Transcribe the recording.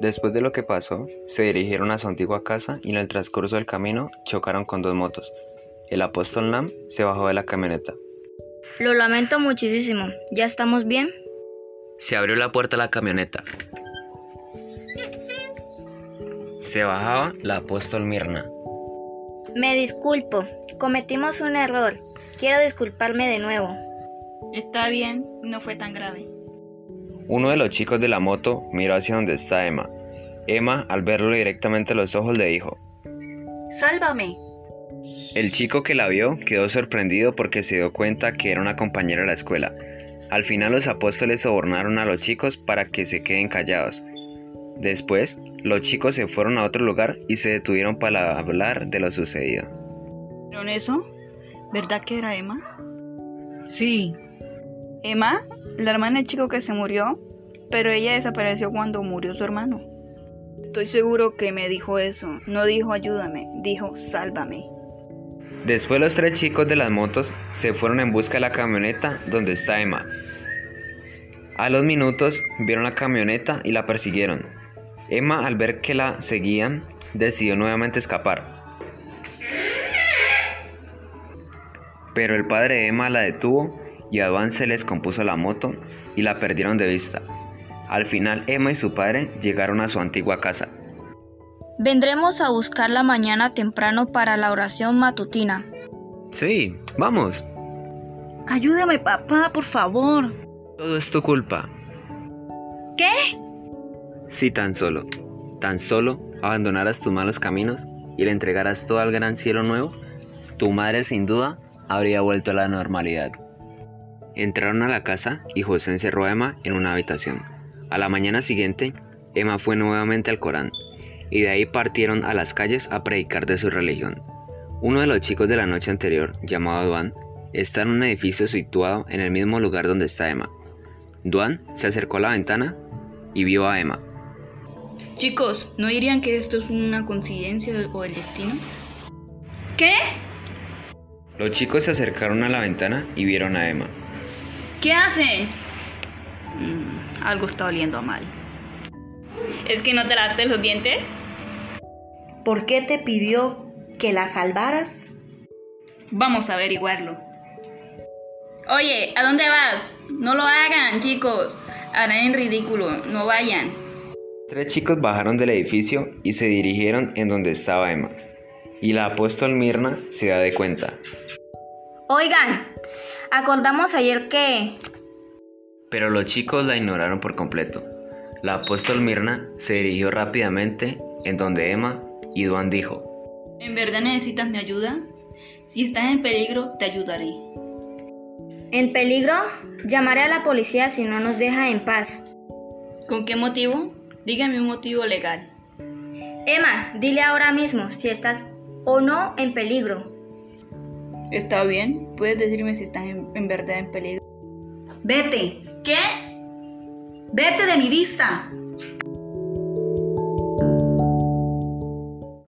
Después de lo que pasó, se dirigieron a su antigua casa y en el transcurso del camino chocaron con dos motos. El apóstol Nam se bajó de la camioneta. Lo lamento muchísimo. ¿Ya estamos bien? Se abrió la puerta de la camioneta. Se bajaba la apóstol Mirna. Me disculpo. Cometimos un error. Quiero disculparme de nuevo. Está bien, no fue tan grave. Uno de los chicos de la moto miró hacia donde está Emma. Emma, al verlo directamente a los ojos, le dijo, ¡Sálvame! El chico que la vio quedó sorprendido porque se dio cuenta que era una compañera de la escuela. Al final los apóstoles sobornaron a los chicos para que se queden callados. Después, los chicos se fueron a otro lugar y se detuvieron para hablar de lo sucedido. ¿Vieron eso? ¿Verdad que era Emma? Sí. Emma, la hermana del chico que se murió, pero ella desapareció cuando murió su hermano. Estoy seguro que me dijo eso. No dijo ayúdame, dijo sálvame. Después los tres chicos de las motos se fueron en busca de la camioneta donde está Emma. A los minutos vieron la camioneta y la persiguieron. Emma al ver que la seguían decidió nuevamente escapar. Pero el padre de Emma la detuvo y a Duan se les compuso la moto y la perdieron de vista. Al final Emma y su padre llegaron a su antigua casa. Vendremos a buscarla mañana temprano para la oración matutina. Sí, vamos. Ayúdame, papá, por favor. Todo es tu culpa. ¿Qué? Si tan solo, tan solo abandonaras tus malos caminos y le entregaras todo al gran cielo nuevo, tu madre sin duda habría vuelto a la normalidad. Entraron a la casa y José encerró a Emma en una habitación. A la mañana siguiente, Emma fue nuevamente al Corán y de ahí partieron a las calles a predicar de su religión. Uno de los chicos de la noche anterior, llamado Duan, está en un edificio situado en el mismo lugar donde está Emma. Duan se acercó a la ventana y vio a Emma. Chicos, ¿no dirían que esto es una coincidencia o el destino? ¿Qué? Los chicos se acercaron a la ventana y vieron a Emma. ¿Qué hacen? Mm, algo está oliendo mal. ¿Es que no te lavaste los dientes? ¿Por qué te pidió que la salvaras? Vamos a averiguarlo. Oye, ¿a dónde vas? No lo hagan, chicos. Harán en ridículo. No vayan. Tres chicos bajaron del edificio y se dirigieron en donde estaba Emma. Y la apóstol Mirna se da de cuenta. Oigan, acordamos ayer que... Pero los chicos la ignoraron por completo. La apóstol Mirna se dirigió rápidamente en donde Emma y Duan dijo, ¿En verdad necesitas mi ayuda? Si estás en peligro, te ayudaré. ¿En peligro? Llamaré a la policía si no nos deja en paz. ¿Con qué motivo? Dígame un motivo legal. Emma, dile ahora mismo si estás o no en peligro. Está bien, puedes decirme si estás en, verdad en peligro. Vete. ¿Qué? Vete de mi vista.